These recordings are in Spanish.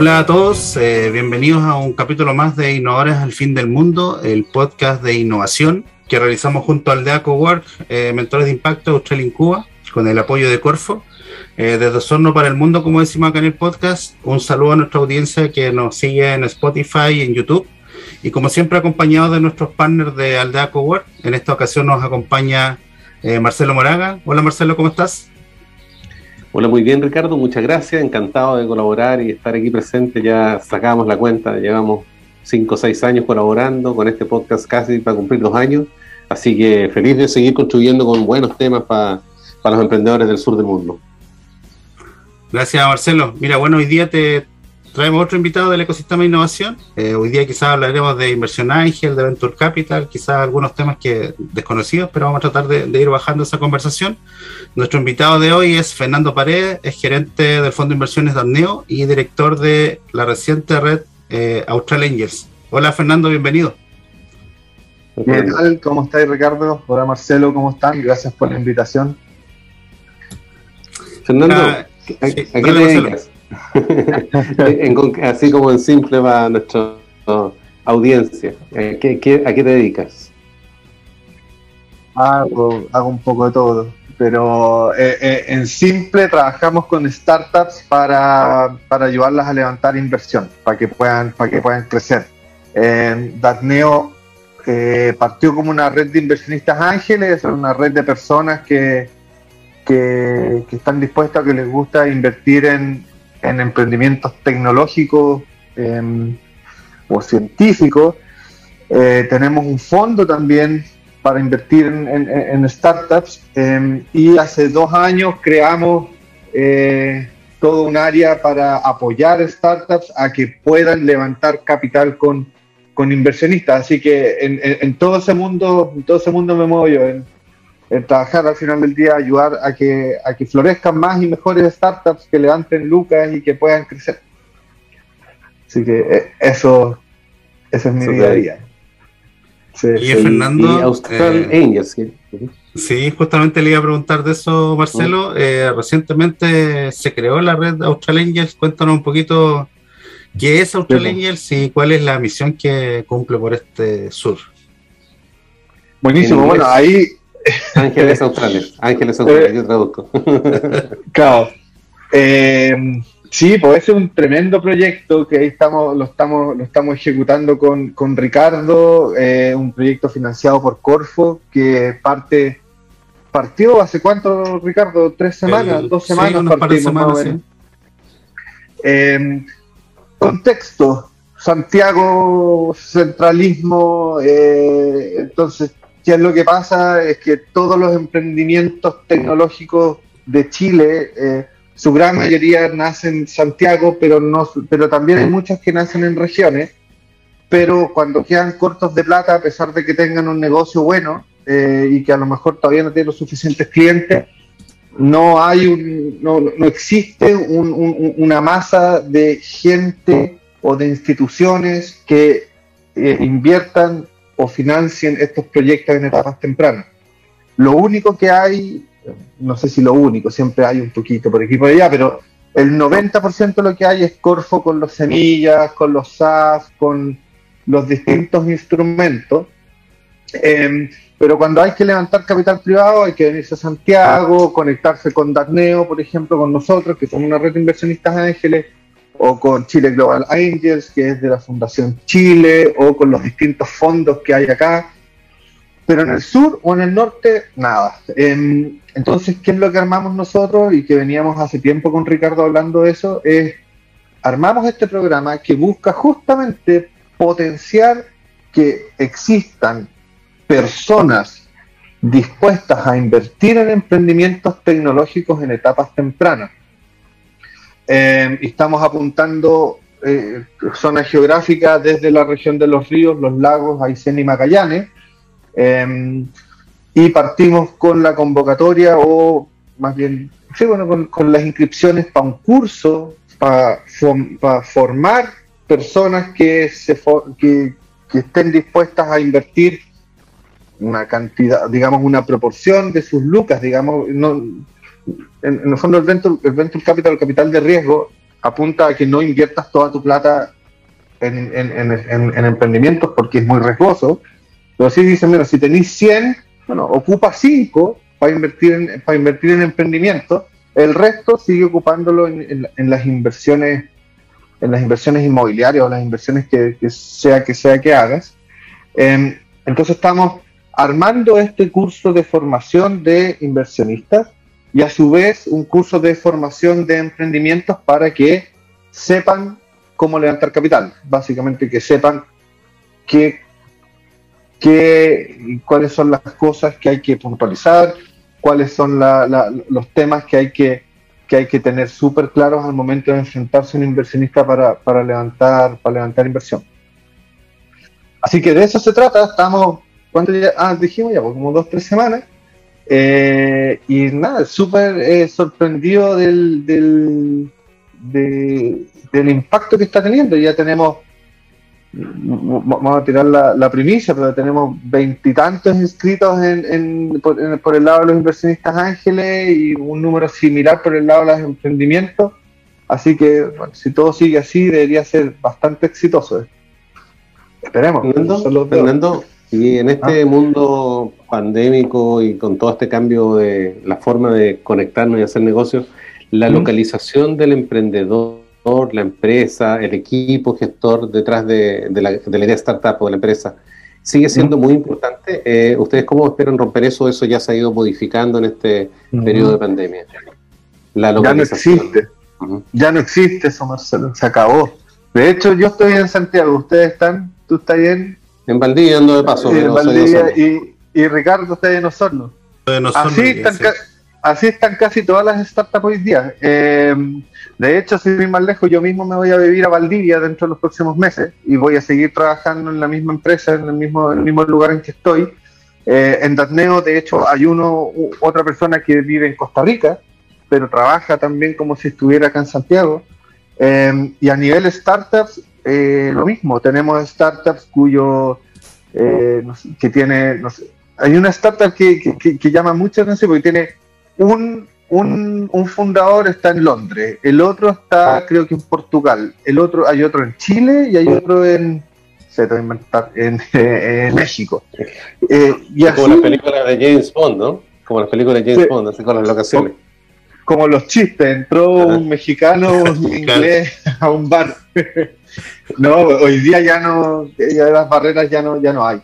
Hola a todos, eh, bienvenidos a un capítulo más de Innovadores al Fin del Mundo, el podcast de innovación que realizamos junto al DEACO Work, eh, Mentores de Impacto Australia en Cuba, con el apoyo de Corfo. Eh, desde Osorno para el Mundo, como decimos acá en el podcast, un saludo a nuestra audiencia que nos sigue en Spotify y en YouTube. Y como siempre, acompañados de nuestros partners de Aldeaco Work, en esta ocasión nos acompaña Marcelo Moraga. Hola Marcelo, ¿cómo estás? Hola, muy bien Ricardo, muchas gracias, encantado de colaborar y estar aquí presente. Ya sacamos la cuenta, llevamos cinco o seis años colaborando con este podcast casi para cumplir dos años, así que feliz de seguir construyendo con buenos temas para, para los emprendedores del sur del mundo. Gracias Marcelo. Mira, bueno, hoy día te, traemos otro invitado del ecosistema de innovación. Eh, hoy día quizás hablaremos de inversión ángel, de venture capital, quizás algunos temas que desconocidos, pero vamos a tratar de, ir bajando esa conversación. Nuestro invitado de hoy es Fernando Paredes, es gerente del Fondo de Inversiones Darneo y director de la reciente red eh, Austral Angels. Hola Fernando, bienvenido. ¿Qué tal? ¿Cómo estáis Ricardo? Hola Marcelo, ¿cómo están? Gracias por la invitación. Fernando, ¿a, qué te así como en simple para nuestra audiencia. ¿A qué, te dedicas? Hago, un poco de todo, pero eh, eh, en simple trabajamos con startups para, ayudarlas a levantar inversión, para que puedan, para que puedan crecer. Eh, partió como una red de inversionistas ángeles, una red de personas que, que, están dispuestas, que les gusta invertir en, en emprendimientos tecnológicos em, o científicos. Eh, tenemos un fondo también para invertir en, startups em, y hace dos años creamos eh, todo un área para apoyar startups a que puedan levantar capital con, con inversionistas. Así que en, todo ese mundo, en todo ese mundo me muevo yo, en, trabajar al final del día, ayudar a que, a que florezcan más y mejores startups, que levanten lucas y que puedan crecer. Así que eh, eso, eso es mi día a día. y Fernando. Austral eh, Angels, sí. justamente le iba a preguntar de eso, Marcelo. Eh, recientemente se creó la red Austral Angels. Cuéntanos un poquito qué es Austral Angels y cuál es la misión que cumple por este sur. Buenísimo, bueno, ahí Ángeles Australes, Ángeles Australes, yo traduzco. claro. Eh, sí, pues ese es un tremendo proyecto que ahí estamos, lo estamos, lo estamos ejecutando con, con Ricardo, eh, un proyecto financiado por Corfo que parte partió hace cuánto, Ricardo, tres semanas, dos semanas partimos eh, contexto, Santiago, centralismo, entonces ¿Qué es lo que pasa? Es que todos los emprendimientos tecnológicos de Chile, eh, su gran mayoría nacen en Santiago, pero, no, pero también hay muchos que nacen en regiones, pero cuando quedan cortos de plata, a pesar de que tengan un negocio bueno eh, y que a lo mejor todavía no tienen los suficientes clientes, no hay un, no, no existe una masa de gente o de instituciones que eh, inviertan o financien estos proyectos en etapas tempranas. Lo único que hay, no sé si lo único, siempre hay un poquito por aquí por allá, pero el 90% de lo que hay es Corfo con los semillas, con los SAF, con los distintos instrumentos. Em, pero cuando hay que levantar capital privado hay que venirse a Santiago, conectarse con Darneo, por ejemplo, con nosotros, que somos una red de inversionistas ángeles, o con Chile Global Angels, que es de la Fundación Chile, o con los distintos fondos que hay acá. Pero en el sur o en el norte, nada. Em, entonces, ¿qué es lo que armamos nosotros y que veníamos hace tiempo con Ricardo hablando de eso? Es, armamos este programa que busca justamente potenciar que existan personas dispuestas a invertir en emprendimientos tecnológicos en etapas tempranas eh, estamos apuntando eh, zonas geográficas desde la región de los ríos, los lagos, Aysén y Magallanes. Em, y partimos con la convocatoria o más bien, sí, bueno, con, las inscripciones para un curso, para, formar personas que, se que, que estén dispuestas a invertir una cantidad, digamos, una proporción de sus lucas, digamos, no, en, el fondo el venture, el venture capital, el capital de riesgo, apunta a que no inviertas toda tu plata en, en, emprendimientos porque es muy riesgoso, pero sí dicen, mira, si tenéis 100, bueno, ocupa 5 para invertir en, para invertir en emprendimientos, el resto sigue ocupándolo en, las inversiones en las inversiones inmobiliarias o las inversiones que, sea que sea que hagas. Em, entonces estamos armando este curso de formación de inversionistas y a su vez un curso de formación de emprendimientos para que sepan cómo levantar capital, básicamente que sepan qué, qué, cuáles son las cosas que hay que puntualizar, cuáles son los temas que hay que, que, hay que tener súper claros al momento de enfrentarse a un inversionista para, para, levantar, para levantar inversión. Así que de eso se trata, estamos, ¿cuánto ya? Ah, dijimos ya, pues, como dos, tres semanas. Eh, y nada, súper eh, sorprendido del, del, del impacto que está teniendo. Ya tenemos vamos a tirar la, primicia, pero tenemos veintitantos inscritos en, por, el lado de los inversionistas ángeles y un número similar por el lado de los emprendimientos. Así que si todo sigue así, debería ser bastante exitoso. Esperemos. Fernando, y en este ah. mundo pandémico y con todo este cambio de la forma de conectarnos y hacer negocios, la localización del emprendedor la empresa, el equipo gestor detrás de, la, idea startup o de la empresa, sigue siendo muy importante. Eh, ¿Ustedes cómo esperan romper eso? ¿Eso ya se ha ido modificando en este periodo de pandemia? La ya no existe. Ya no existe eso, Marcelo. Se acabó. De hecho, yo estoy en Santiago. ¿Ustedes están? ¿Tú estás bien? En Valdivia ando de paso. en Valdivia y, y, Ricardo está en Osorno. Así están, así están casi todas las startups hoy día. Eh, de hecho, sin ir más lejos, yo mismo me voy a vivir a Valdivia dentro de los próximos meses y voy a seguir trabajando en la misma empresa, en el mismo, el mismo lugar en que estoy. Eh, en Datneo, de hecho, hay uno, otra persona que vive en Costa Rica, pero trabaja también como si estuviera acá en Santiago. Eh, y a nivel startups, lo mismo. Tenemos startups cuyo que tiene, hay una startup que, que, que llama mucha atención porque tiene un, un, un, fundador está en Londres, el otro está creo que en Portugal, el otro hay otro en Chile y hay otro en en, en México. Eh, y como las películas de James Bond, ¿no? Como las películas de James Bond, así con las locaciones. Como, los chistes, entró un mexicano, un inglés a un bar. No, hoy día ya no, ya las barreras ya no, ya no hay.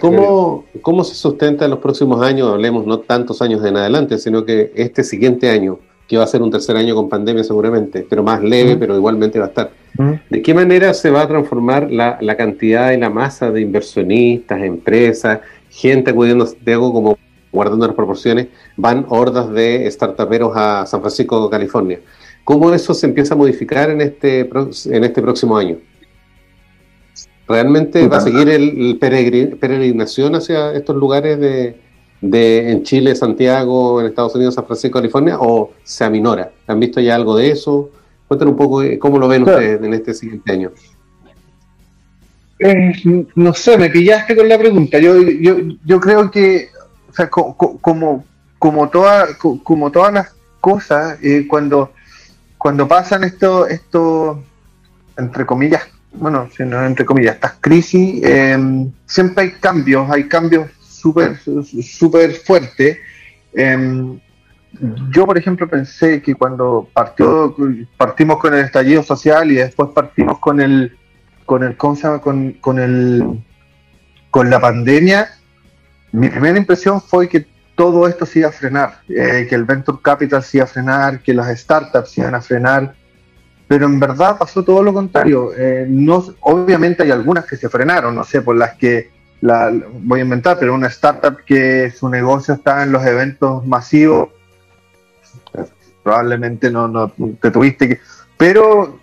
¿Cómo, ¿Cómo se sustenta en los próximos años? Hablemos no tantos años en adelante, sino que este siguiente año, que va a ser un tercer año con pandemia seguramente, pero más leve, pero igualmente va a estar. ¿De qué manera se va a transformar la, la, cantidad y la masa de inversionistas, empresas, gente acudiendo a Santiago como guardando las proporciones, van hordas de startuperos a San Francisco, California? ¿Cómo eso se empieza a modificar en este, en este próximo año? ¿Realmente va a seguir el, peregrinación hacia estos lugares de, en Chile, Santiago, en Estados Unidos, San Francisco, California, o se aminora? ¿Han visto ya algo de eso? Cuéntanos un poco cómo lo ven ustedes en este siguiente año. Eh, no sé, me pillaste con la pregunta. Yo, yo, yo creo que, o sea, como, como, toda, como todas las cosas, eh, cuando, cuando pasan esto, esto, entre comillas, bueno, entre comillas, estas crisis, em, siempre hay cambios, hay cambios súper super fuertes. Em, yo, por ejemplo, pensé que cuando partió, partimos con el estallido social y después partimos con el, con el, ¿cómo Con, con el, con la pandemia, mi primera impresión fue que todo esto se iba a frenar, eh, que el venture capital se iba a frenar, que las startups se iban a frenar, pero en verdad pasó todo lo contrario. Eh, obviamente hay algunas que se frenaron, no sé, por las que la, voy a inventar, pero una startup que su negocio está en los eventos masivos, probablemente no, no te tuviste que... Pero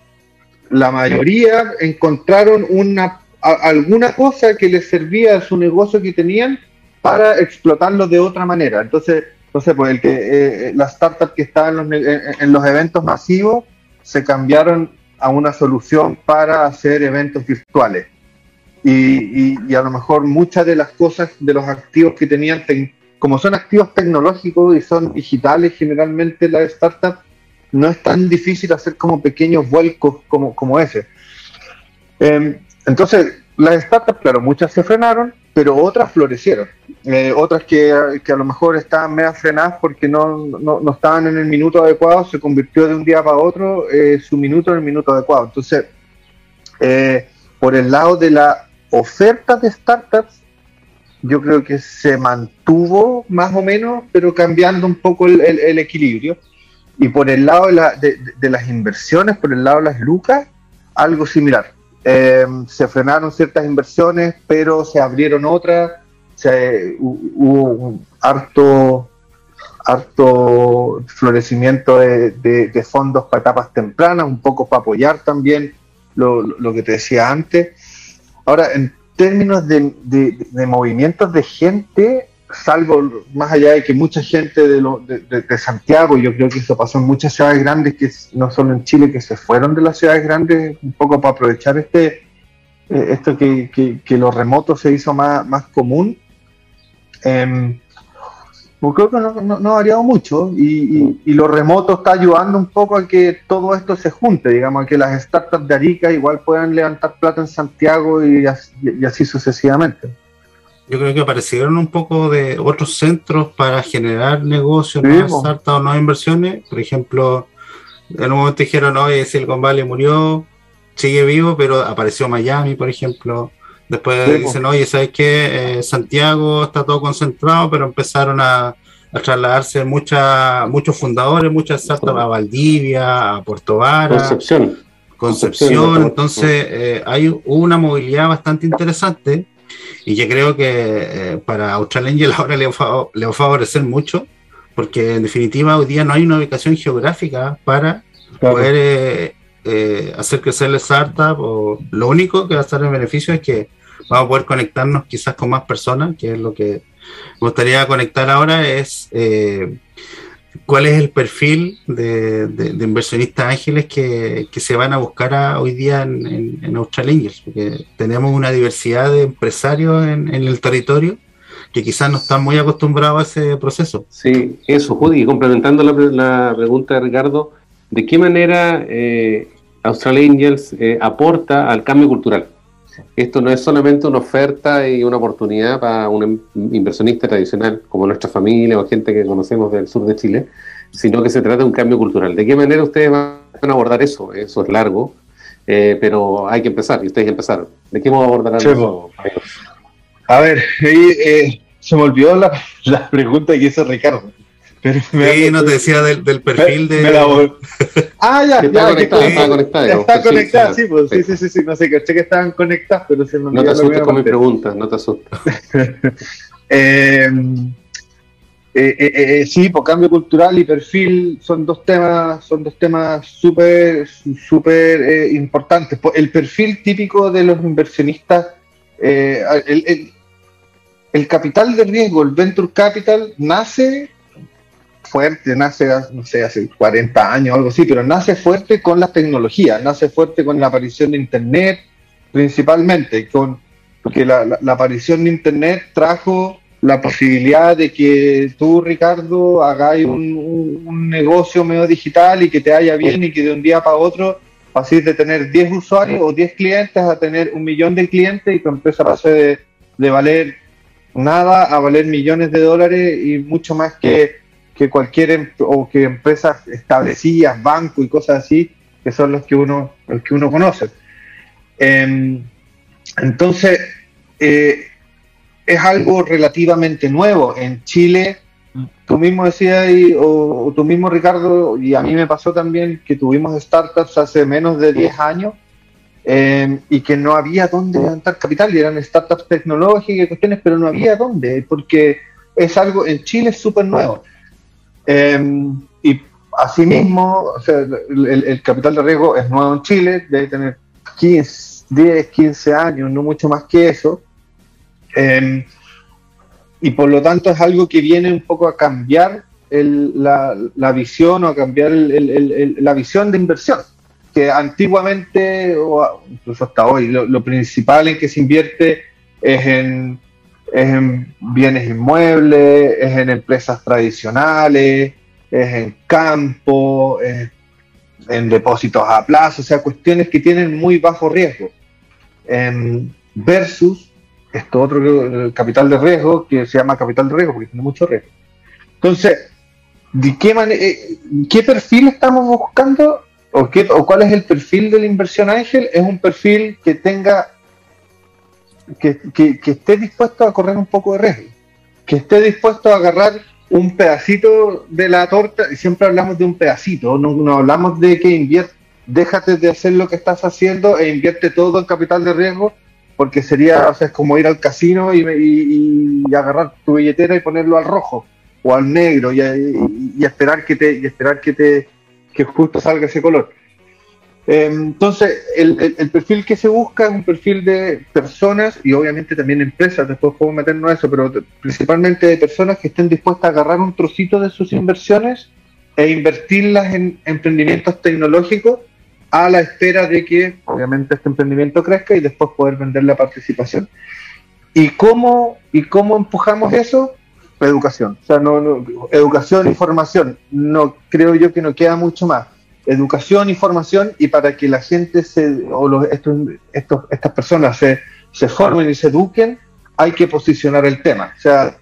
la mayoría encontraron una alguna cosa que les servía a su negocio que tenían para explotarlo de otra manera. Entonces, entonces pues el que eh, eh, las startups que estaban en los eventos masivos se cambiaron a una solución para hacer eventos virtuales. Y, a lo mejor muchas de las cosas de los activos que tenían, como son activos tecnológicos y son digitales generalmente las startups, no es tan difícil hacer como pequeños vuelcos como, como ese. Em, entonces, las startups, claro, muchas se frenaron, pero otras florecieron. Eh, otras que, a lo mejor estaban medio frenadas porque no, no, estaban en el minuto adecuado, se convirtió de un día para otro eh, su minuto en el minuto adecuado. Entonces, eh, por el lado de la oferta de startups, yo creo que se mantuvo más o menos, pero cambiando un poco el, equilibrio. Y por el lado de, las inversiones, por el lado de las lucas, algo similar. Eh, se frenaron ciertas inversiones, pero se abrieron otras. Hubo un harto, harto florecimiento de, fondos para etapas tempranas, un poco para apoyar también lo, lo que te decía antes. Ahora, en términos de, movimientos de gente, salvo más allá de que mucha gente de, de, Santiago, yo creo que eso pasó en muchas ciudades grandes, que no solo en Chile, que se fueron de las ciudades grandes un poco para aprovechar este eh, esto que, que, lo remoto se hizo más, más común. Eh, pues creo que no, no, ha variado mucho y, lo remoto está ayudando un poco a que todo esto se junte, digamos, a que las startups de Arica igual puedan levantar plata en Santiago y así, sucesivamente. Yo creo que aparecieron un poco de otros centros para generar negocios, nuevas startups o nuevas inversiones. Por ejemplo, en un momento dijeron, oye, Silicon Valley murió, sigue vivo, pero apareció Miami, por ejemplo. Después dicen, oye, ¿sabes qué? Eh, Santiago está todo concentrado, pero empezaron a, trasladarse muchos fundadores, muchas startups a Valdivia, a Puerto Vara. Concepción. Concepción, entonces eh, hay una movilidad bastante interesante y que creo que eh, para Australia ahora le va, le va a favorecer mucho, porque en definitiva hoy día no hay una ubicación geográfica para poder hacer crecer la startup. O, lo único que va a estar en beneficio es que vamos a poder conectarnos quizás con más personas, que es lo que me gustaría conectar ahora, es eh, cuál es el perfil de, inversionistas ángeles que, se van a buscar hoy día en, en, Angels, porque tenemos una diversidad de empresarios en, el territorio que quizás no están muy acostumbrados a ese proceso. Sí, eso, Judy, complementando la, pregunta de Ricardo, ¿de qué manera eh, Austral Angels eh, aporta al cambio cultural? Esto no es solamente una oferta y una oportunidad para un inversionista tradicional como nuestra familia o gente que conocemos del sur de Chile, sino que se trata de un cambio cultural. ¿De qué manera ustedes van a abordar eso? Eso es largo, eh, pero hay que empezar y ustedes empezaron. ¿De qué modo abordarán eso? A ver, eh, se me olvidó la, la pregunta que hizo Ricardo. Pero sí, no te decía del, del perfil de. ah, ya, ya, conectada, está conectada. Ya está conectada, sí, pues, sí, sí, sí, sí, no sé, caché que estaban conectadas, pero se me No te asustes con mi pregunta, no te asustes. Em, eh, eh, eh, sí, por pues, cambio cultural y perfil son dos temas, son dos temas súper, súper importantes. Pues, el perfil típico de los inversionistas, el, el, el capital de riesgo, el venture capital, nace fuerte, nace, no sé, hace 40 años o algo así, pero nace fuerte con la tecnología, nace fuerte con la aparición de Internet, principalmente, con, porque la, aparición de Internet trajo la posibilidad de que tú, Ricardo, hagáis un, negocio medio digital y que te haya bien y que de un día para otro paséis de tener 10 usuarios o 10 clientes a tener un millón de clientes y tu empresa pase de, de valer nada a valer millones de dólares y mucho más que que cualquier em, o que empresas establecidas, bancos y cosas así, que son los que uno, los que uno conoce. Em, entonces, eh, es algo relativamente nuevo. En Chile, tú mismo decías, o, o, tú mismo Ricardo, y a mí me pasó también que tuvimos startups hace menos de 10 años em, y que no había dónde levantar capital, y eran startups tecnológicas y cuestiones, pero no había dónde, porque es algo, en Chile es súper nuevo. Em, y asimismo, o sea, el, capital de riesgo es nuevo en Chile, debe tener 15, 10, 15 años, no mucho más que eso. Em, y por lo tanto es algo que viene un poco a cambiar la, la, visión o a cambiar la visión de inversión. Que antiguamente, o incluso hasta hoy, lo principal en que se invierte es en es en bienes inmuebles, es en empresas tradicionales, es en campo, es en depósitos a plazo, o sea, cuestiones que tienen muy bajo riesgo. Em, versus esto otro capital de riesgo que se llama capital de riesgo porque tiene mucho riesgo. Entonces, ¿de qué, eh, qué perfil estamos buscando o, qué, o cuál es el perfil de la inversión ángel? Es un perfil que tenga que, esté dispuesto a correr un poco de riesgo, que esté dispuesto a agarrar un pedacito de la torta, y siempre hablamos de un pedacito, no, no hablamos de que invierte, déjate de hacer lo que estás haciendo e invierte todo en capital de riesgo, porque sería, o sea, como ir al casino y, y, agarrar tu billetera y ponerlo al rojo o al negro y, y, esperar que te y esperar que te que justo salga ese color. Em, entonces, el, perfil que se busca es un perfil de personas y obviamente también empresas, después podemos meternos a eso, pero principalmente de personas que estén dispuestas a agarrar un trocito de sus inversiones e invertirlas en emprendimientos tecnológicos a la espera de que obviamente este emprendimiento crezca y después poder vender la participación. ¿Y cómo, y cómo empujamos eso? Educación. O sea, no, educación y formación. No, creo yo que no queda mucho más educación y formación y para que la gente se, o los, estas personas se, formen y se eduquen, hay que posicionar el tema. O sea,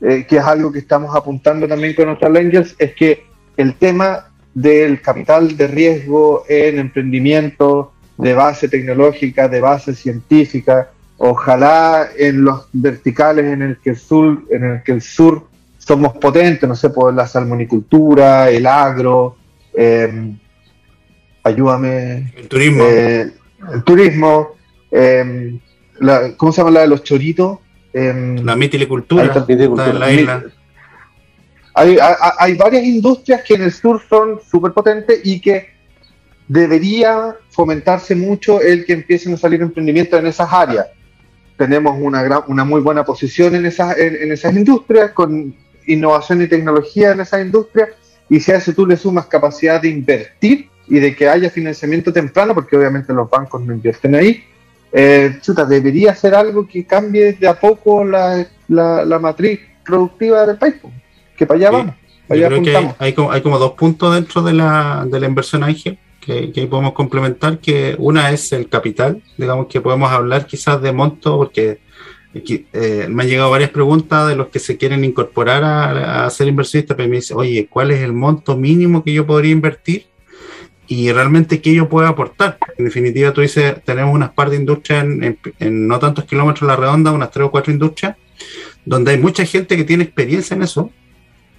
eh, que es algo que estamos apuntando también con nuestros Angels, es que el tema del capital de riesgo en emprendimiento de base tecnológica, de base científica, ojalá en los verticales en el que el sur, en el que el sur somos potentes, no sé, por la salmonicultura, el agro, eh, ayúdame. El turismo. Eh, el turismo. Eh, ¿Cómo se llama la de los choritos? la mitilicultura. la isla. Hay, hay, varias industrias que en el sur son súper potentes y que debería fomentarse mucho el que empiecen a salir emprendimientos en esas áreas. Tenemos una, gran, una muy buena posición en esas, en esas industrias, con innovación y tecnología en esas industrias, y si a eso tú le sumas capacidad de invertir y de que haya financiamiento temprano, porque obviamente los bancos no invierten ahí, eh, chuta, debería ser algo que cambie de a poco la, la, matriz productiva del país, que para allá vamos. Para allá creo hay, como, hay, como, dos puntos dentro de la, de la inversión ángel que, que podemos complementar, que una es el capital, digamos que podemos hablar quizás de monto, porque eh, me han llegado varias preguntas de los que se quieren incorporar a, ser inversionistas, pero me dice, oye, ¿cuál es el monto mínimo que yo podría invertir? Y realmente qué yo puedo aportar. En definitiva, tú dices, tenemos unas par de industrias en, no tantos kilómetros a la redonda, unas tres o cuatro industrias, donde hay mucha gente que tiene experiencia en eso,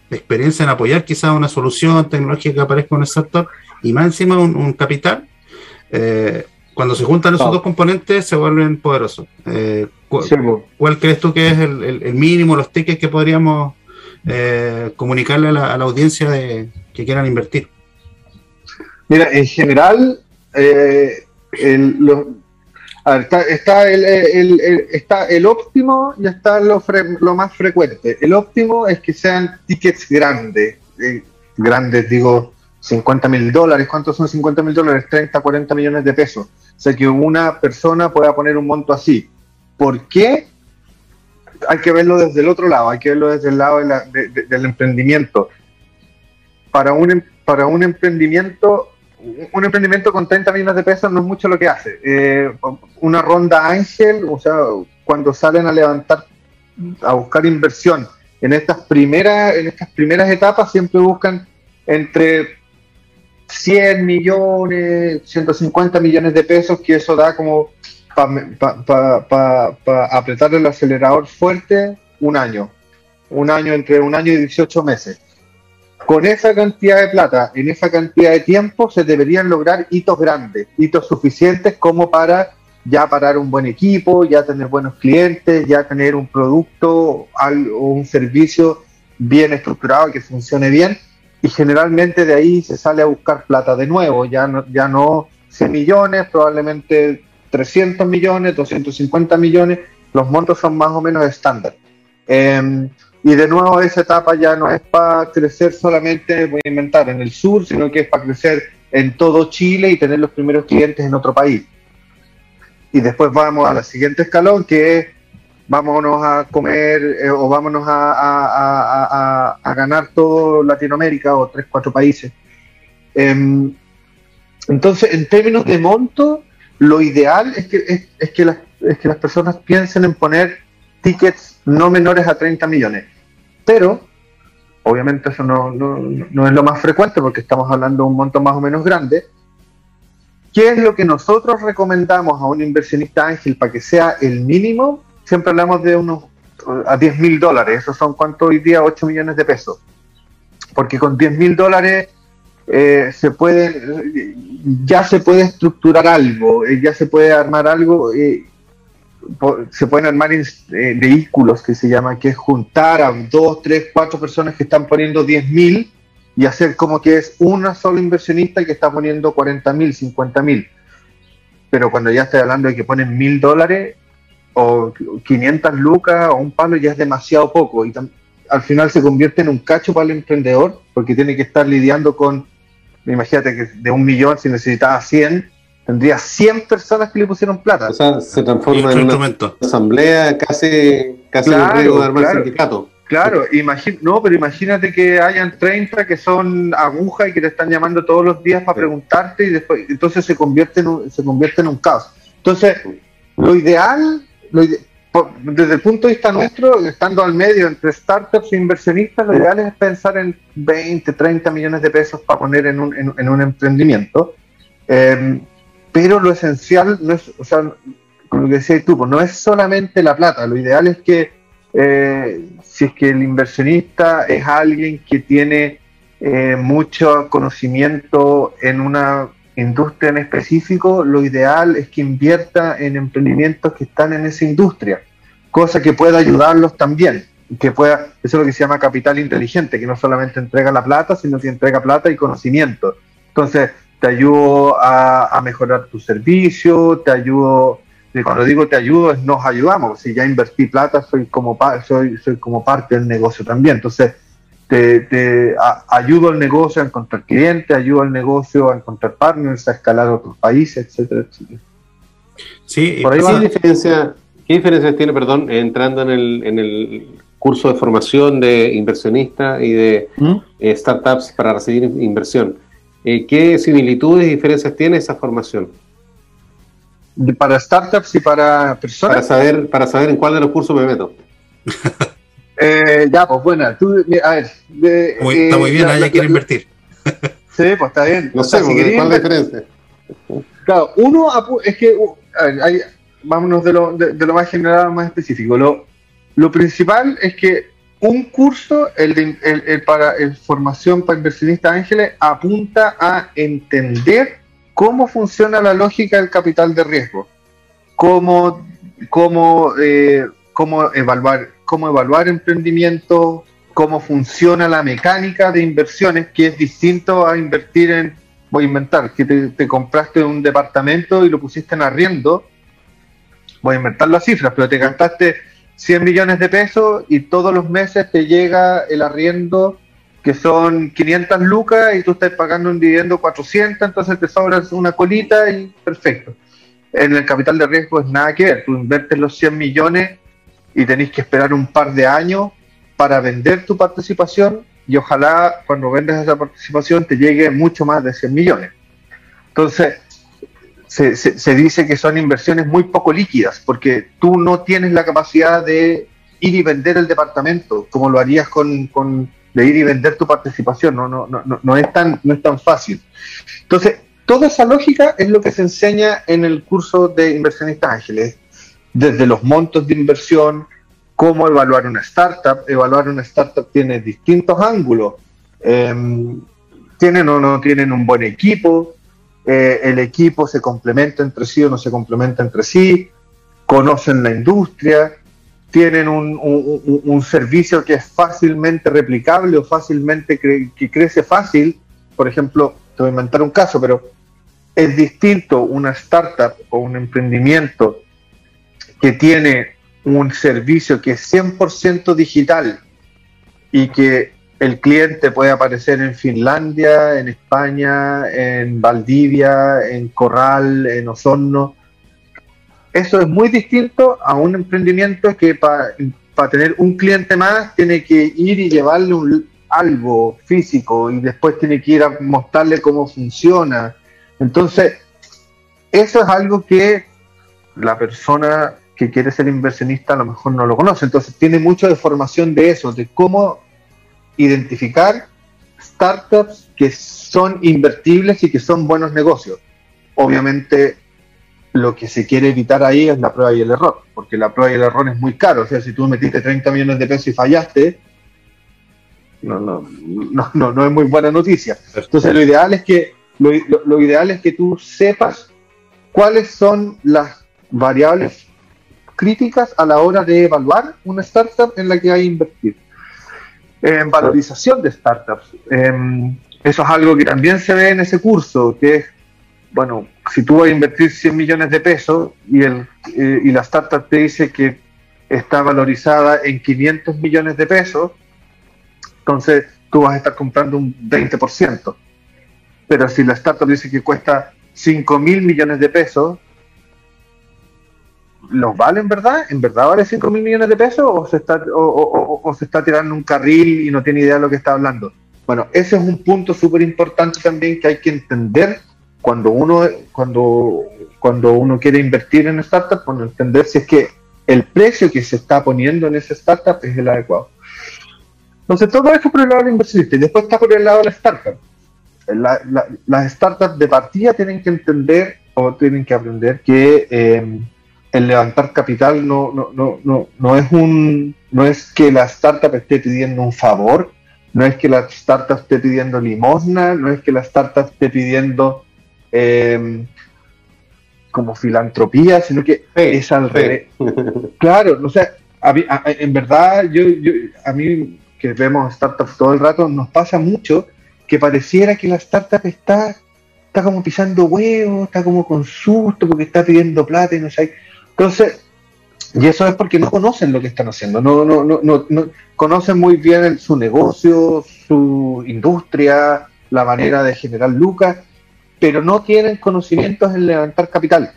experiencia en apoyar quizás una solución tecnológica que aparezca en el sector, y más encima un, capital. Eh, cuando se juntan esos dos componentes se vuelven poderosos. Eh, ¿cuál, crees tú que es el, mínimo, los tickets que podríamos eh, comunicarle a la, audiencia de, que quieran invertir? Mira, en general, eh, está, el, está el óptimo y está lo, lo más frecuente. El óptimo es que sean tickets grandes, grandes digo, 50 mil dólares. ¿Cuántos son 50 mil dólares? 30, 40 millones de pesos o sea, que una persona pueda poner un monto así. ¿Por qué? Hay que verlo desde el otro lado, hay que verlo desde el lado del emprendimiento. Para un, em, para un emprendimiento, un emprendimiento con 30 millones de pesos no es mucho lo que hace. Eh, una ronda ángel, o sea, cuando salen a levantar, a buscar inversión en estas primeras, en estas primeras etapas, siempre buscan entre 100 millones, 150 millones de pesos, que eso da como para apretar el acelerador fuerte un año. Un año, entre un año y 18 meses. Con esa cantidad de plata, en esa cantidad de tiempo, se deberían lograr hitos grandes, hitos suficientes como para ya parar un buen equipo, ya tener buenos clientes, ya tener un producto o un servicio bien estructurado que funcione bien y generalmente de ahí se sale a buscar plata de nuevo, ya no, ya no 100 millones, probablemente 300 millones, 250 millones, los montos son más o menos estándar. Em, y de nuevo esa etapa ya no es para crecer solamente, voy a en el sur, sino que es para crecer en todo Chile y tener los primeros clientes en otro país. Y después vamos al siguiente escalón, que es vámonos a comer eh, o vámonos a, ganar todo Latinoamérica o tres, cuatro países. Em, Entonces, en términos de monto, lo ideal es que, es, que, las, es que las personas piensen en poner tickets no menores a 30 millones. Pero, obviamente eso no, no, es lo más frecuente porque estamos hablando de un monto más o menos grande. ¿Qué es lo que nosotros recomendamos a un inversionista ángel para que sea el mínimo? Siempre hablamos de unos a 10 mil dólares. ¿Esos son cuánto hoy día? 8 millones de pesos. Porque con 10 mil dólares eh, se puede, ya se puede estructurar algo, eh, ya se puede armar algo, eh, se pueden armar vehículos que se llama, que es juntar a dos, tres, cuatro personas que están poniendo 10 mil y hacer como que es una sola inversionista que está poniendo 40 mil, 50 mil. Pero cuando ya estoy hablando de que ponen mil dólares o 500 lucas o un palo, ya es demasiado poco. Y al final se convierte en un cacho para el emprendedor porque tiene que estar lidiando con imagínate que de un millón, si necesitaba 100, tendría 100 personas que le pusieron plata. O sea, se transforma en una asamblea casi, casi claro, de armar sindicato. Claro, no, pero imagínate que hayan 30 que son agujas y que te están llamando todos los días para preguntarte y después, entonces se convierte en un, se convierte en un caos. Entonces, lo ideal, lo desde el punto de vista nuestro, estando al medio entre startups e inversionistas, lo ideal es pensar en 20, 30 millones de pesos para poner en un, en, un emprendimiento. Em, pero lo esencial no es, o sea, como lo que decías tú, pues no es solamente la plata. Lo ideal es que eh, si es que el inversionista es alguien que tiene eh, mucho conocimiento en una industria en específico, lo ideal es que invierta en emprendimientos que están en esa industria, cosa que pueda ayudarlos también, que pueda, eso es lo que se llama capital inteligente, que no solamente entrega la plata, sino que entrega plata y conocimiento. Entonces, te ayudo a, mejorar tu servicio, te ayudo, cuando digo te ayudo es nos ayudamos, si ya invertí plata soy como, soy, soy como parte del negocio también. Entonces, te, ayudo al negocio a encontrar clientes, ayudo al negocio a encontrar partners, a escalar otros países, etcétera, etcétera. Sí, Por ahí ¿qué, diferencia, ¿qué diferencias tiene, perdón, entrando en el, en el curso de formación de inversionista y de ¿Mm? eh, startups para recibir inversión? Eh, ¿Qué similitudes y diferencias tiene esa formación? Para startups y para personas. Para saber, para saber en cuál de los cursos me meto. Eh, ya, pues bueno, tú, a ver. está muy bien, hay que invertir. sí, pues está bien. No sé, ¿cuál es la diferencia? Claro, uno es que, a ver, hay, vámonos de lo, de, lo más general más específico. Lo, lo principal es que un curso, el, de, el, para el formación para inversionistas ángeles, apunta a entender cómo funciona la lógica del capital de riesgo, cómo, cómo, eh, cómo evaluar cómo evaluar emprendimientos, cómo funciona la mecánica de inversiones, que es distinto a invertir en, voy a inventar, que te, compraste un departamento y lo pusiste en arriendo, voy a inventar las cifras, pero te gastaste 100 millones de pesos y todos los meses te llega el arriendo que son 500 lucas y tú estás pagando un dividendo 400, entonces te sobras una colita y perfecto. En el capital de riesgo es nada que ver, tú inviertes los 100 millones y tenéis que esperar un par de años para vender tu participación y ojalá cuando vendas esa participación te llegue mucho más de 100 millones. Entonces, se, dice que son inversiones muy poco líquidas porque tú no tienes la capacidad de ir y vender el departamento como lo harías con, con de ir y vender tu participación, no, no, no, no, es tan, no es tan fácil. Entonces, toda esa lógica es lo que se enseña en el curso de inversionistas ángeles desde los montos de inversión, cómo evaluar una startup. Evaluar una startup tiene distintos ángulos. Em, tienen o no tienen un buen equipo, eh, el equipo se complementa entre sí o no se complementa entre sí, conocen la industria, tienen un, servicio que es fácilmente replicable o fácilmente que crece fácil. Por ejemplo, te voy a inventar un caso, pero es distinto una startup o un emprendimiento que tiene un servicio que es 100% digital y que el cliente puede aparecer en Finlandia, en España, en Valdivia, en Corral, en Osorno. Eso es muy distinto a un emprendimiento que para tener un cliente más tiene que ir y llevarle un, algo físico y después tiene que ir a mostrarle cómo funciona Entonces, eso es algo que la persona que quiere ser inversionista a lo mejor no lo conoce. Entonces, tiene mucho de formación de eso, de cómo identificar startups que son invertibles y que son buenos negocios. Obviamente, lo que se quiere evitar ahí es la prueba y el error, porque la prueba y el error es muy caro. O sea, si tú metiste 30 millones de pesos y fallaste, no, no, no, no, es muy buena noticia. Entonces, lo ideal es que lo, ideal es que tú sepas cuáles son las variables críticas a la hora de evaluar una startup en la que hay que invertir. En valorización de startups. Em, eso es algo que también se ve en ese curso, que es, bueno, si tú vas a invertir 100 millones de pesos y, el, eh, y la startup te dice que está valorizada en 500 millones de pesos, entonces tú vas a estar comprando un 20%. Pero si la startup dice que cuesta 5 mil millones de pesos, ¿los vale en verdad? ¿En verdad vale 5 mil millones de pesos o se, está, o, se está tirando un carril y no tiene idea de lo que está hablando? Bueno, ese es un punto súper importante también que hay que entender cuando uno, cuando, cuando uno quiere invertir en startup, bueno, entender si es que el precio que se está poniendo en esa startup es el adecuado. Entonces, todo esto por el lado del inversionista y después está por el lado de la startup. las startups de partida tienen que entender o tienen que aprender que eh, el levantar capital no, no, no, no, no, es un, no es que la startup esté pidiendo un favor, no es que la startup esté pidiendo limosna, no es que la startup esté pidiendo eh, como filantropía, sino que es al revés. Claro, o sea, en verdad, yo, yo, a mí que vemos startups todo el rato, nos pasa mucho que pareciera que la startup está, está como pisando huevos, está como con susto porque está pidiendo plata y no sé. Entonces, y eso es porque no conocen lo que están haciendo, no, no, no, no, no conocen muy bien su negocio, su industria, la manera de generar lucas, pero no tienen conocimientos en levantar capital.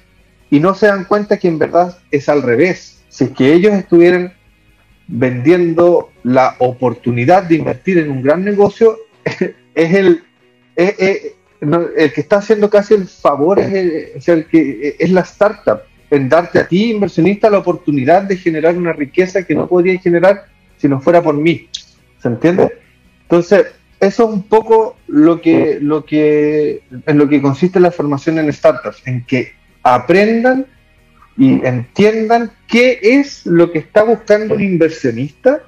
Y no se dan cuenta que en verdad es al revés. Si es que ellos estuvieran vendiendo la oportunidad de invertir en un gran negocio, es el, el que está haciendo casi el favor, es, el, que, es la startup, en darte a ti, inversionista, la oportunidad de generar una riqueza que no podría generar si no fuera por mí. ¿Se entiende? Entonces, eso es un poco lo que, lo que, en lo que consiste la formación en startups, en que aprendan y entiendan qué es lo que está buscando un inversionista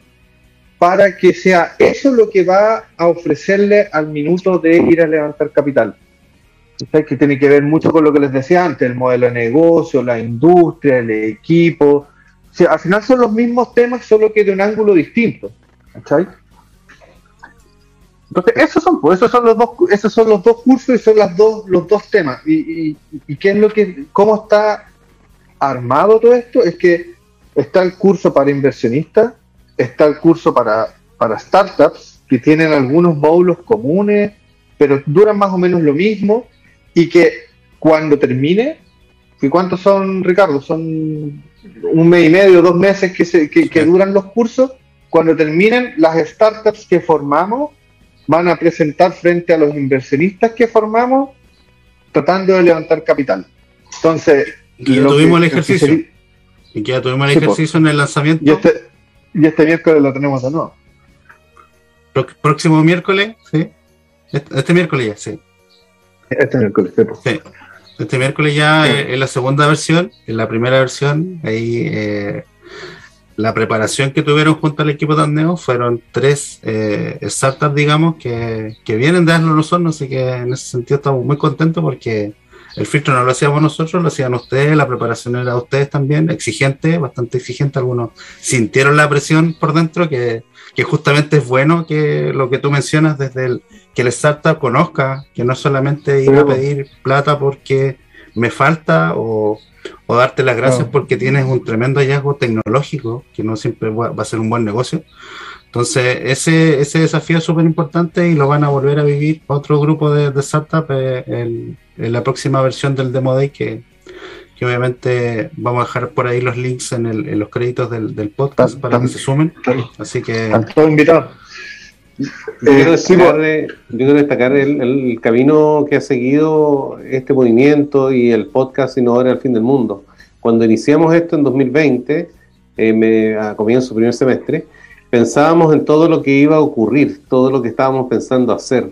para que sea eso lo que va a ofrecerle al minuto de ir a levantar capital. Que tiene que ver mucho con lo que les decía antes, el modelo de negocio, la industria, el equipo. al final son los mismos temas, solo que de un ángulo distinto. Entonces, esos son, pues, esos son los dos, esos son los dos cursos y son las dos, los dos temas. Y, y qué es lo que, cómo está armado todo esto es que está el curso para inversionistas, está el curso para, para startups, que tienen algunos módulos comunes, pero duran más o menos lo mismo, y que cuando termine, ¿y cuántos son, Ricardo? Son un mes y medio, dos meses que, se, que, duran los cursos. Cuando terminen, las startups que formamos van a presentar frente a los inversionistas que formamos, tratando de levantar capital. Entonces, y ya tuvimos el ejercicio. y ya tuvimos el ejercicio en el lanzamiento. Y este, y este miércoles lo tenemos de nuevo. Próximo miércoles, sí. Este, este, miércoles ya, sí. Este miércoles, sí. Este miércoles ya en la segunda versión, en la primera versión, ahí eh, la preparación que tuvieron junto al equipo de Andeo fueron tres eh, startups, digamos, que, que vienen de darnos los así que en ese sentido estamos muy contentos porque el filtro no lo hacíamos nosotros, lo hacían ustedes, la preparación era de ustedes también, exigente, bastante exigente. Algunos sintieron la presión por dentro, que, justamente es bueno que lo que tú mencionas desde el que el startup conozca, que no solamente ir a pedir plata porque me falta o, darte las gracias porque tienes un tremendo hallazgo tecnológico, que no siempre va a ser un buen negocio, entonces, ese, ese desafío es súper importante y lo van a volver a vivir otro grupo de, de startups eh, en, la próxima versión del Demo Day, que, obviamente vamos a dejar por ahí los links en, el, en los créditos del, podcast para que se sumen. Así que. Todos invitados. quiero destacar, el, camino que ha seguido este movimiento y el podcast Innovadores al Fin del Mundo. Cuando iniciamos esto en 2020, eh, a comienzo del primer semestre, pensábamos en todo lo que iba a ocurrir, todo lo que estábamos pensando hacer.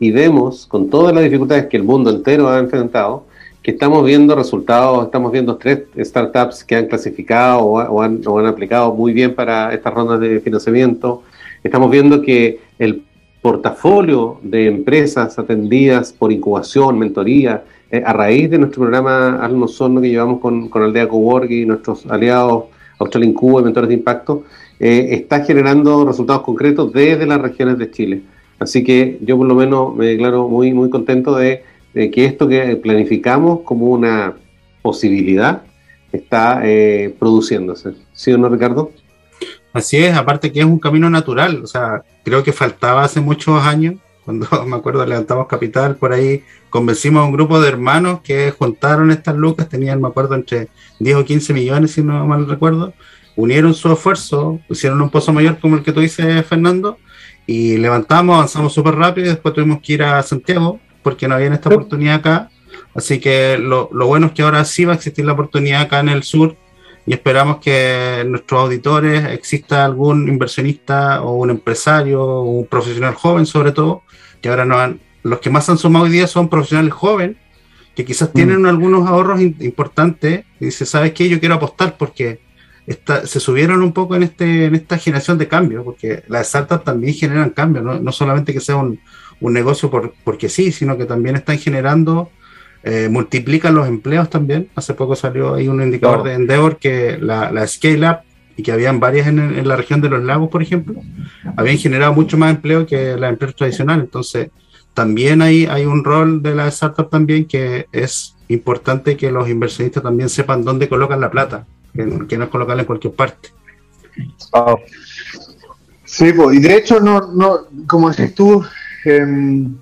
Y vemos, con todas las dificultades que el mundo entero ha enfrentado, que estamos viendo resultados, estamos viendo tres startups que han clasificado o, han, o han aplicado muy bien para estas rondas de financiamiento. Estamos viendo que el portafolio de empresas atendidas por incubación, mentoría, eh, a raíz de nuestro programa Alno Sorno que llevamos con, con Aldea Cowork y nuestros aliados Australia Incuba y Mentores de Impacto, eh, está generando resultados concretos desde las regiones de Chile. Así que yo por lo menos me declaro muy, muy contento de, que esto que planificamos como una posibilidad está eh, produciéndose. ¿Sí o no, Ricardo? Así es, aparte que es un camino natural, o sea, creo que faltaba hace muchos años, cuando me acuerdo levantamos capital, por ahí convencimos a un grupo de hermanos que juntaron estas lucas, tenían, me acuerdo, entre 10 o 15 millones, si no mal recuerdo, unieron su esfuerzo, hicieron un pozo mayor como el que tú dices, Fernando, y levantamos, avanzamos súper rápido y después tuvimos que ir a Santiago porque no había esta oportunidad acá. Así que lo, lo, bueno es que ahora sí va a existir la oportunidad acá en el sur y esperamos que en nuestros auditores exista algún inversionista o un empresario o un profesional joven sobre todo, que ahora no han, los que más han sumado hoy día son profesionales jóvenes que quizás tienen mm. algunos ahorros importantes y dice, ¿sabes qué? Yo quiero apostar porque se subieron un poco en, este, en esta generación de cambio, porque las startups también generan cambios, no, solamente que sea un, negocio por, porque sí, sino que también están generando, eh, multiplican los empleos también. Hace poco salió ahí un indicador de Endeavor que la, la Scale Up, y que habían varias en, en, la región de los lagos, por ejemplo, habían generado mucho más empleo que las empresas tradicionales. Entonces, también hay, hay un rol de la startup también que es importante que los inversionistas también sepan dónde colocan la plata que, no es colocarla en cualquier parte. Ah. Sí, pues, y de hecho, no, no, como decís tú, em,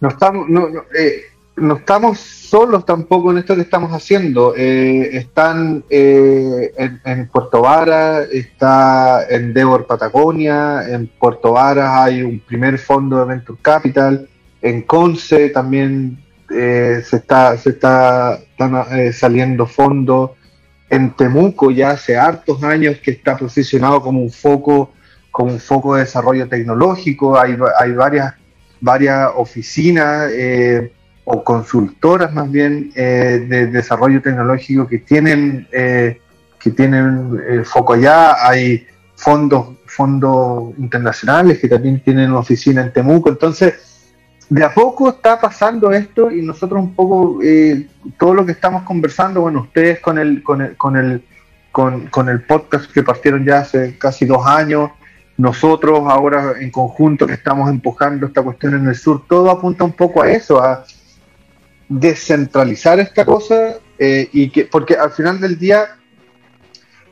no, estamos, no, eh, no, estamos solos tampoco en esto que estamos haciendo. Eh, están eh, en, Puerto Vara, está en Devor Patagonia, en Puerto Vara hay un primer fondo de Venture Capital, en Conce también eh, se está, se está eh, saliendo fondos. En Temuco ya hace hartos años que está posicionado como un foco, como un foco de desarrollo tecnológico. Hay, hay varias, varias oficinas eh, o consultoras más bien de desarrollo tecnológico que tienen, que tienen el foco allá. Hay fondos, fondos internacionales que también tienen oficina en Temuco. Entonces, de a poco está pasando esto y nosotros un poco, eh, todo lo que estamos conversando, bueno, ustedes con el, con el, con el, con, el podcast que partieron ya hace casi dos años, nosotros ahora en conjunto que estamos empujando esta cuestión en el sur, todo apunta un poco a eso, a descentralizar esta cosa eh, y que, porque al final del día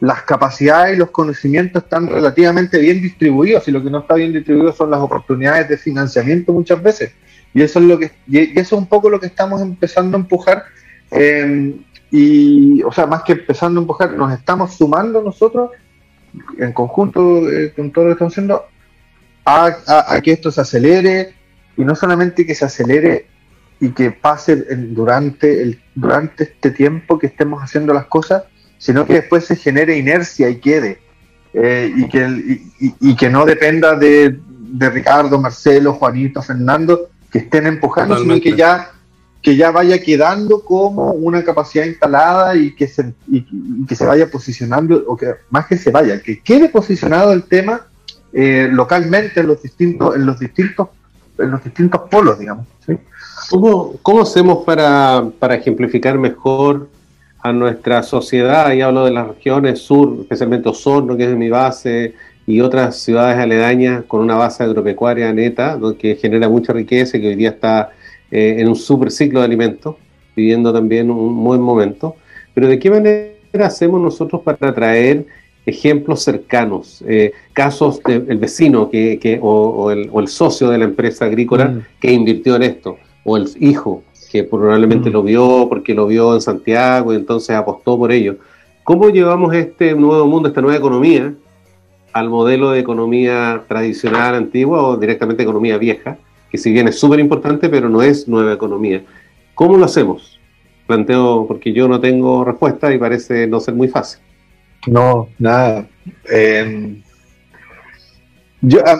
las capacidades y los conocimientos están relativamente bien distribuidos y lo que no está bien distribuido son las oportunidades de financiamiento muchas veces. Y eso es lo que y eso es un poco lo que estamos empezando a empujar. Em, y, o sea, más que empezando a empujar, nos estamos sumando nosotros en conjunto eh, con todo lo que estamos haciendo a, que esto se acelere y no solamente que se acelere y que pase durante, el, durante este tiempo que estemos haciendo las cosas, sino que después se genere inercia y quede. Eh, y, que, y, que no dependa de, de Ricardo, Marcelo, Juanito, Fernando, que estén empujando, sino que ya, que ya vaya quedando como una capacidad instalada y que, se, que se vaya posicionando, o que más que se vaya, que quede posicionado el tema eh, localmente en los distintos, en los distintos, en los distintos polos, digamos. ¿Cómo, ¿Cómo, hacemos para, para ejemplificar mejor a nuestra sociedad? Ahí hablo de las regiones sur, especialmente Osorno, que es mi base, y otras ciudades aledañas con una base agropecuaria neta, que genera mucha riqueza y que hoy día está eh, en un super ciclo de alimentos, viviendo también un buen momento. Pero ¿de qué manera hacemos nosotros para traer ejemplos cercanos, eh, casos del vecino que, o, el, socio de la empresa agrícola mm. que invirtió en esto, o el hijo que probablemente lo vio porque lo vio en Santiago y entonces apostó por ello. ¿Cómo llevamos este nuevo mundo, esta nueva economía al modelo de economía tradicional, antigua o directamente economía vieja, que si bien es súper importante, pero no es nueva economía. ¿Cómo lo hacemos? Planteo, porque yo no tengo respuesta y parece no ser muy fácil. No, nada. Em, yo, ah,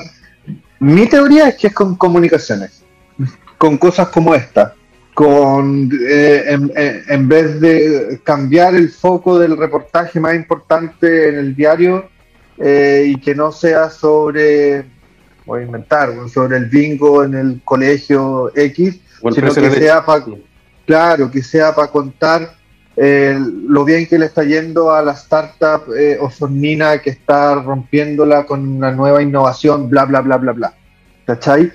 mi teoría es que es con comunicaciones, con cosas como esta, con eh, en, vez de cambiar el foco del reportaje más importante en el diario eh, y que no sea sobre, voy a inventar, sobre el bingo en el colegio X, sino que sea para, claro, que sea para contar eh, lo bien que le está yendo a la startup eh, Osornina que está rompiéndola con una nueva innovación, bla, bla, bla, bla, bla. ¿Cachai?